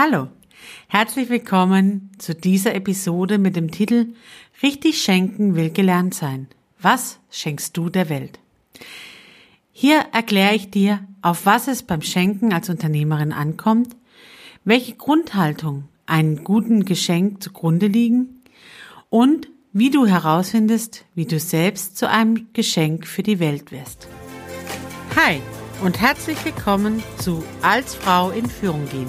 Hallo, herzlich willkommen zu dieser Episode mit dem Titel Richtig schenken will gelernt sein. Was schenkst du der Welt? Hier erkläre ich dir, auf was es beim Schenken als Unternehmerin ankommt, welche Grundhaltung einem guten Geschenk zugrunde liegen und wie du herausfindest, wie du selbst zu einem Geschenk für die Welt wirst. Hi und herzlich willkommen zu Als Frau in Führung gehen.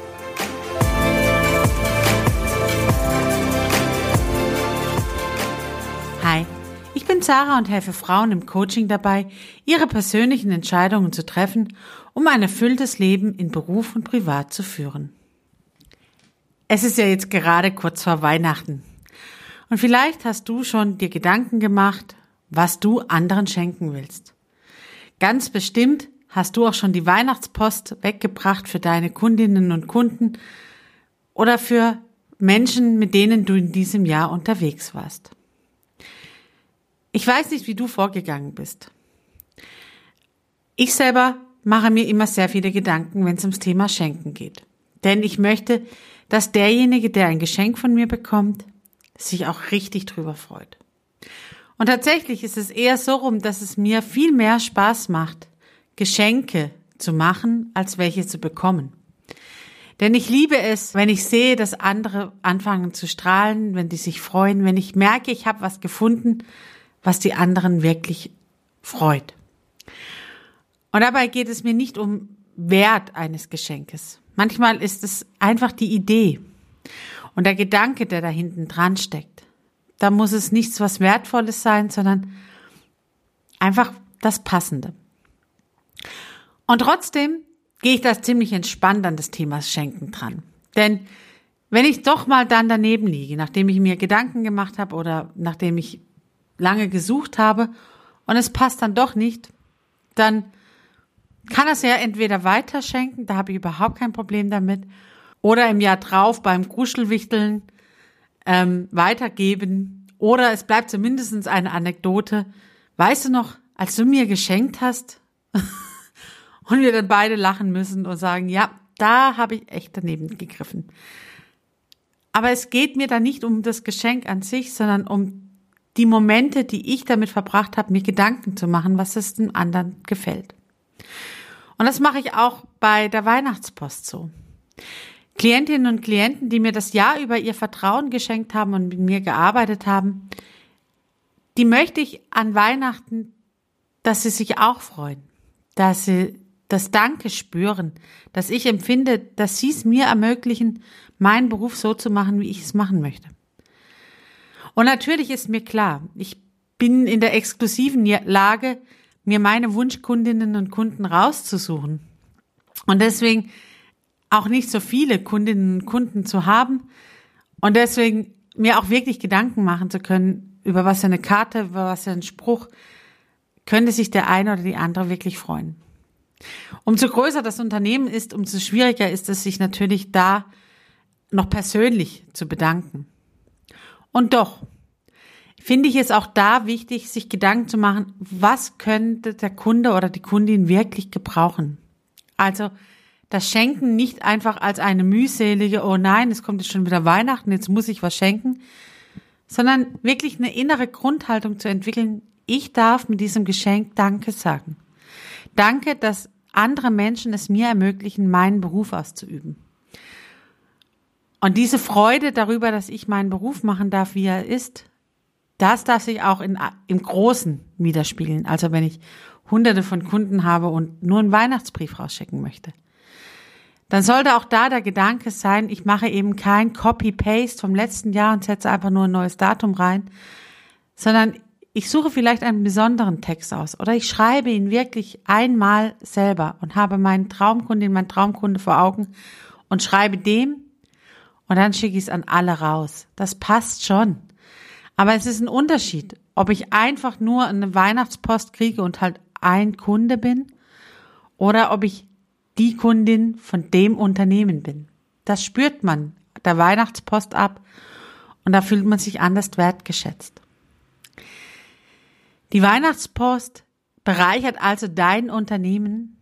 Bin Sarah und helfe Frauen im Coaching dabei, ihre persönlichen Entscheidungen zu treffen, um ein erfülltes Leben in Beruf und Privat zu führen. Es ist ja jetzt gerade kurz vor Weihnachten. Und vielleicht hast du schon dir Gedanken gemacht, was du anderen schenken willst. Ganz bestimmt hast du auch schon die Weihnachtspost weggebracht für deine Kundinnen und Kunden oder für Menschen, mit denen du in diesem Jahr unterwegs warst. Ich weiß nicht, wie du vorgegangen bist. Ich selber mache mir immer sehr viele Gedanken, wenn es ums Thema Schenken geht. Denn ich möchte, dass derjenige, der ein Geschenk von mir bekommt, sich auch richtig drüber freut. Und tatsächlich ist es eher so rum, dass es mir viel mehr Spaß macht, Geschenke zu machen, als welche zu bekommen. Denn ich liebe es, wenn ich sehe, dass andere anfangen zu strahlen, wenn die sich freuen, wenn ich merke, ich habe was gefunden, was die anderen wirklich freut. Und dabei geht es mir nicht um Wert eines Geschenkes. Manchmal ist es einfach die Idee und der Gedanke, der da hinten dran steckt. Da muss es nichts was Wertvolles sein, sondern einfach das Passende. Und trotzdem gehe ich da ziemlich entspannt an das Thema Schenken dran. Denn wenn ich doch mal dann daneben liege, nachdem ich mir Gedanken gemacht habe oder nachdem ich lange gesucht habe und es passt dann doch nicht, dann kann es ja entweder weiterschenken, da habe ich überhaupt kein Problem damit, oder im Jahr drauf beim Kruschelwichteln ähm, weitergeben. Oder es bleibt zumindest eine Anekdote. Weißt du noch, als du mir geschenkt hast und wir dann beide lachen müssen und sagen, ja, da habe ich echt daneben gegriffen. Aber es geht mir da nicht um das Geschenk an sich, sondern um die Momente, die ich damit verbracht habe, mir Gedanken zu machen, was es dem anderen gefällt. Und das mache ich auch bei der Weihnachtspost so. Klientinnen und Klienten, die mir das Jahr über ihr Vertrauen geschenkt haben und mit mir gearbeitet haben, die möchte ich an Weihnachten, dass sie sich auch freuen, dass sie das Danke spüren, dass ich empfinde, dass sie es mir ermöglichen, meinen Beruf so zu machen, wie ich es machen möchte. Und natürlich ist mir klar, ich bin in der exklusiven Lage, mir meine Wunschkundinnen und Kunden rauszusuchen. Und deswegen auch nicht so viele Kundinnen und Kunden zu haben und deswegen mir auch wirklich Gedanken machen zu können, über was für eine Karte, über was für einen Spruch könnte sich der eine oder die andere wirklich freuen. Umso größer das Unternehmen ist, umso schwieriger ist es, sich natürlich da noch persönlich zu bedanken. Und doch finde ich es auch da wichtig, sich Gedanken zu machen, was könnte der Kunde oder die Kundin wirklich gebrauchen. Also das Schenken nicht einfach als eine mühselige, oh nein, es kommt jetzt schon wieder Weihnachten, jetzt muss ich was schenken, sondern wirklich eine innere Grundhaltung zu entwickeln, ich darf mit diesem Geschenk Danke sagen. Danke, dass andere Menschen es mir ermöglichen, meinen Beruf auszuüben. Und diese Freude darüber, dass ich meinen Beruf machen darf, wie er ist, das darf sich auch in, im Großen widerspiegeln. Also wenn ich hunderte von Kunden habe und nur einen Weihnachtsbrief rausschicken möchte. Dann sollte auch da der Gedanke sein, ich mache eben kein Copy-Paste vom letzten Jahr und setze einfach nur ein neues Datum rein, sondern ich suche vielleicht einen besonderen Text aus oder ich schreibe ihn wirklich einmal selber und habe meinen Traumkundin, meinen Traumkunde vor Augen und schreibe dem und dann schicke ich es an alle raus. Das passt schon. Aber es ist ein Unterschied, ob ich einfach nur eine Weihnachtspost kriege und halt ein Kunde bin oder ob ich die Kundin von dem Unternehmen bin. Das spürt man der Weihnachtspost ab und da fühlt man sich anders wertgeschätzt. Die Weihnachtspost bereichert also dein Unternehmen,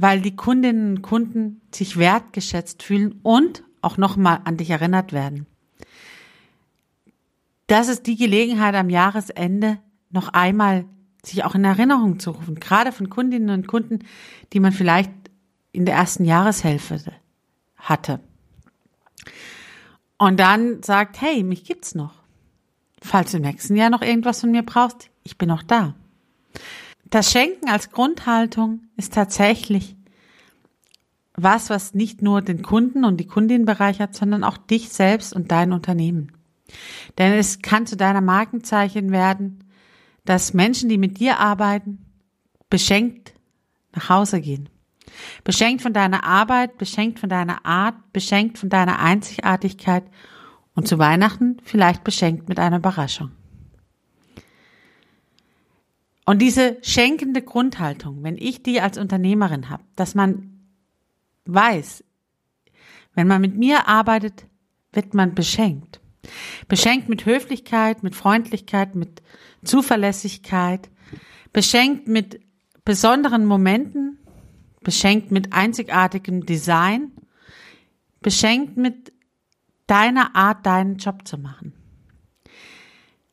weil die Kundinnen und Kunden sich wertgeschätzt fühlen und auch nochmal an dich erinnert werden. Das ist die Gelegenheit am Jahresende noch einmal sich auch in Erinnerung zu rufen, gerade von Kundinnen und Kunden, die man vielleicht in der ersten Jahreshälfte hatte. Und dann sagt, hey, mich gibt's noch. Falls du im nächsten Jahr noch irgendwas von mir brauchst, ich bin noch da. Das Schenken als Grundhaltung ist tatsächlich was, was nicht nur den Kunden und die Kundin bereichert, sondern auch dich selbst und dein Unternehmen. Denn es kann zu deiner Markenzeichen werden, dass Menschen, die mit dir arbeiten, beschenkt nach Hause gehen. Beschenkt von deiner Arbeit, beschenkt von deiner Art, beschenkt von deiner Einzigartigkeit und zu Weihnachten vielleicht beschenkt mit einer Überraschung. Und diese schenkende Grundhaltung, wenn ich die als Unternehmerin habe, dass man weiß, wenn man mit mir arbeitet, wird man beschenkt. Beschenkt mit Höflichkeit, mit Freundlichkeit, mit Zuverlässigkeit, beschenkt mit besonderen Momenten, beschenkt mit einzigartigem Design, beschenkt mit deiner Art, deinen Job zu machen.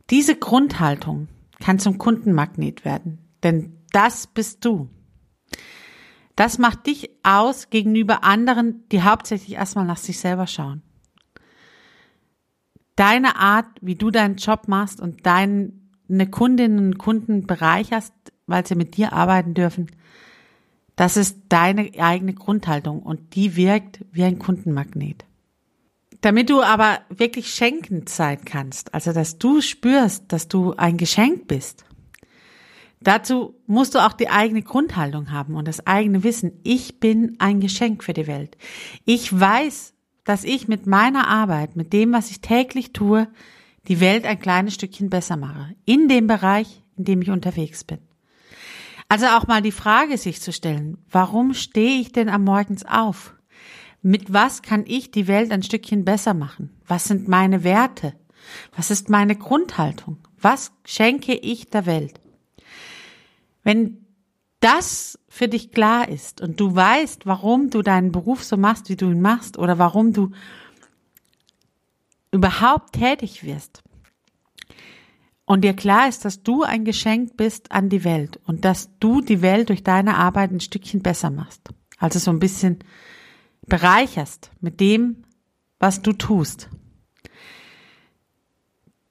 Diese Grundhaltung kann zum Kundenmagnet werden, denn das bist du. Das macht dich aus gegenüber anderen, die hauptsächlich erstmal nach sich selber schauen deine Art, wie du deinen Job machst und deine Kundinnen und Kunden bereicherst, weil sie mit dir arbeiten dürfen, das ist deine eigene Grundhaltung und die wirkt wie ein Kundenmagnet. Damit du aber wirklich schenkend sein kannst, also dass du spürst, dass du ein Geschenk bist, dazu musst du auch die eigene Grundhaltung haben und das eigene Wissen. Ich bin ein Geschenk für die Welt. Ich weiß, dass ich mit meiner Arbeit, mit dem, was ich täglich tue, die Welt ein kleines Stückchen besser mache. In dem Bereich, in dem ich unterwegs bin. Also auch mal die Frage sich zu stellen, warum stehe ich denn am Morgens auf? Mit was kann ich die Welt ein Stückchen besser machen? Was sind meine Werte? Was ist meine Grundhaltung? Was schenke ich der Welt? Wenn das für dich klar ist und du weißt, warum du deinen Beruf so machst, wie du ihn machst oder warum du überhaupt tätig wirst und dir klar ist, dass du ein Geschenk bist an die Welt und dass du die Welt durch deine Arbeit ein Stückchen besser machst, also so ein bisschen bereicherst mit dem, was du tust,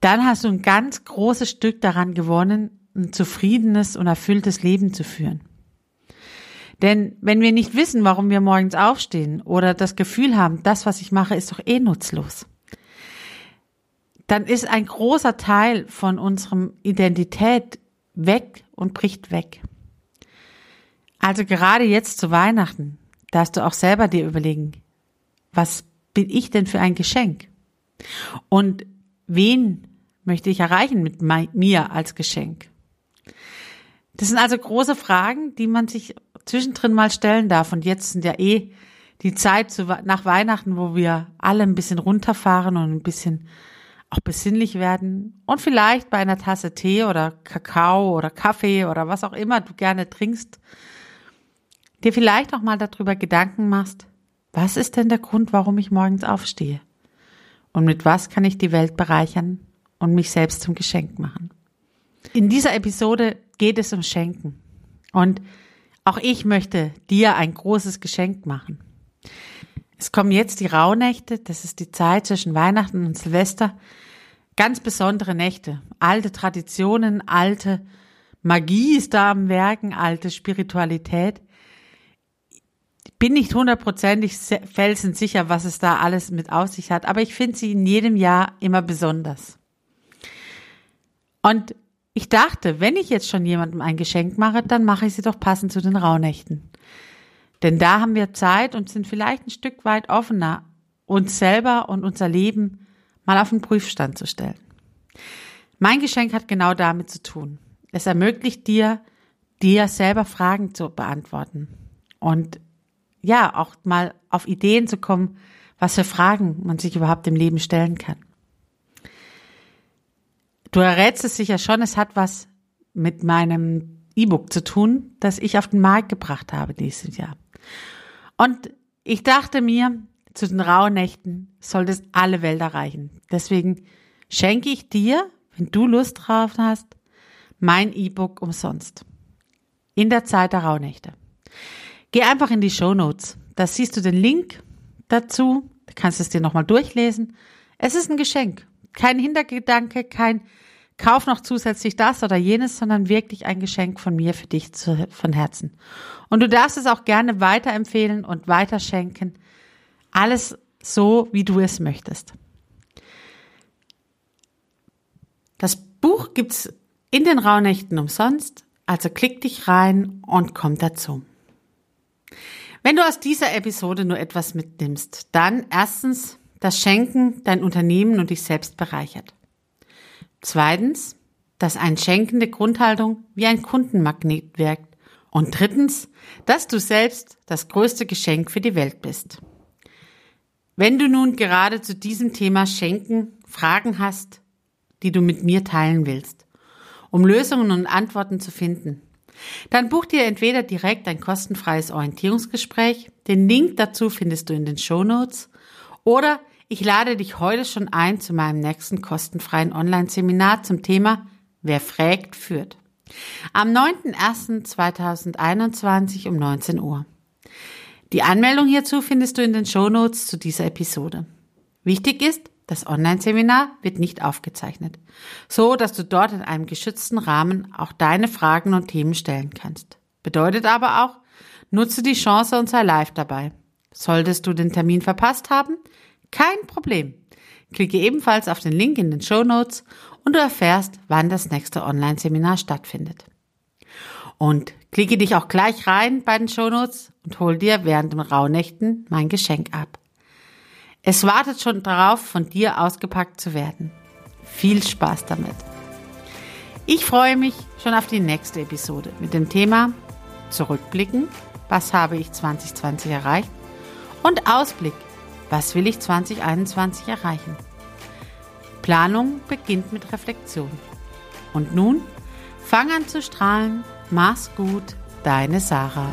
dann hast du ein ganz großes Stück daran gewonnen, ein zufriedenes und erfülltes Leben zu führen. Denn wenn wir nicht wissen, warum wir morgens aufstehen oder das Gefühl haben, das, was ich mache, ist doch eh nutzlos, dann ist ein großer Teil von unserem Identität weg und bricht weg. Also gerade jetzt zu Weihnachten darfst du auch selber dir überlegen, was bin ich denn für ein Geschenk? Und wen möchte ich erreichen mit mir als Geschenk? Das sind also große Fragen, die man sich zwischendrin mal stellen darf. Und jetzt sind ja eh die Zeit zu, nach Weihnachten, wo wir alle ein bisschen runterfahren und ein bisschen auch besinnlich werden und vielleicht bei einer Tasse Tee oder Kakao oder Kaffee oder was auch immer du gerne trinkst, dir vielleicht auch mal darüber Gedanken machst, was ist denn der Grund, warum ich morgens aufstehe? Und mit was kann ich die Welt bereichern und mich selbst zum Geschenk machen? In dieser Episode geht es um Schenken. Und auch ich möchte dir ein großes Geschenk machen. Es kommen jetzt die Rauhnächte, das ist die Zeit zwischen Weihnachten und Silvester. Ganz besondere Nächte, alte Traditionen, alte Magie ist da am Werken, alte Spiritualität. Bin nicht hundertprozentig felsensicher, was es da alles mit auf sich hat, aber ich finde sie in jedem Jahr immer besonders. Und ich dachte, wenn ich jetzt schon jemandem ein Geschenk mache, dann mache ich sie doch passend zu den Rauhnächten. Denn da haben wir Zeit und sind vielleicht ein Stück weit offener, uns selber und unser Leben mal auf den Prüfstand zu stellen. Mein Geschenk hat genau damit zu tun. Es ermöglicht dir, dir selber Fragen zu beantworten und ja, auch mal auf Ideen zu kommen, was für Fragen man sich überhaupt im Leben stellen kann. Du errätst es sicher schon, es hat was mit meinem E-Book zu tun, das ich auf den Markt gebracht habe dieses Jahr. Und ich dachte mir, zu den Rauhnächten soll das alle Welt erreichen. Deswegen schenke ich dir, wenn du Lust drauf hast, mein E-Book umsonst. In der Zeit der Rauhnächte. Geh einfach in die Show Notes. Da siehst du den Link dazu. Du kannst es dir nochmal durchlesen. Es ist ein Geschenk. Kein Hintergedanke, kein Kauf noch zusätzlich das oder jenes, sondern wirklich ein Geschenk von mir für dich zu, von Herzen. Und du darfst es auch gerne weiterempfehlen und weiterschenken. Alles so, wie du es möchtest. Das Buch gibt's in den Rauhnächten umsonst, also klick dich rein und komm dazu. Wenn du aus dieser Episode nur etwas mitnimmst, dann erstens, dass Schenken dein Unternehmen und dich selbst bereichert. Zweitens, dass eine schenkende Grundhaltung wie ein Kundenmagnet wirkt. Und drittens, dass du selbst das größte Geschenk für die Welt bist. Wenn du nun gerade zu diesem Thema Schenken Fragen hast, die du mit mir teilen willst, um Lösungen und Antworten zu finden, dann buch dir entweder direkt ein kostenfreies Orientierungsgespräch, den Link dazu findest du in den Show Notes, oder ich lade dich heute schon ein zu meinem nächsten kostenfreien Online-Seminar zum Thema Wer fragt, führt. Am 9.01.2021 um 19 Uhr. Die Anmeldung hierzu findest du in den Show Notes zu dieser Episode. Wichtig ist, das Online-Seminar wird nicht aufgezeichnet, so dass du dort in einem geschützten Rahmen auch deine Fragen und Themen stellen kannst. Bedeutet aber auch, nutze die Chance und sei live dabei. Solltest du den Termin verpasst haben, kein Problem. Klicke ebenfalls auf den Link in den Show Notes und du erfährst, wann das nächste Online-Seminar stattfindet. Und klicke dich auch gleich rein bei den Show Notes und hol dir während den Rauhnächten mein Geschenk ab. Es wartet schon darauf, von dir ausgepackt zu werden. Viel Spaß damit. Ich freue mich schon auf die nächste Episode mit dem Thema Zurückblicken, was habe ich 2020 erreicht und Ausblick, was will ich 2021 erreichen. Planung beginnt mit Reflexion. Und nun, fang an zu strahlen, mach's gut, deine Sarah.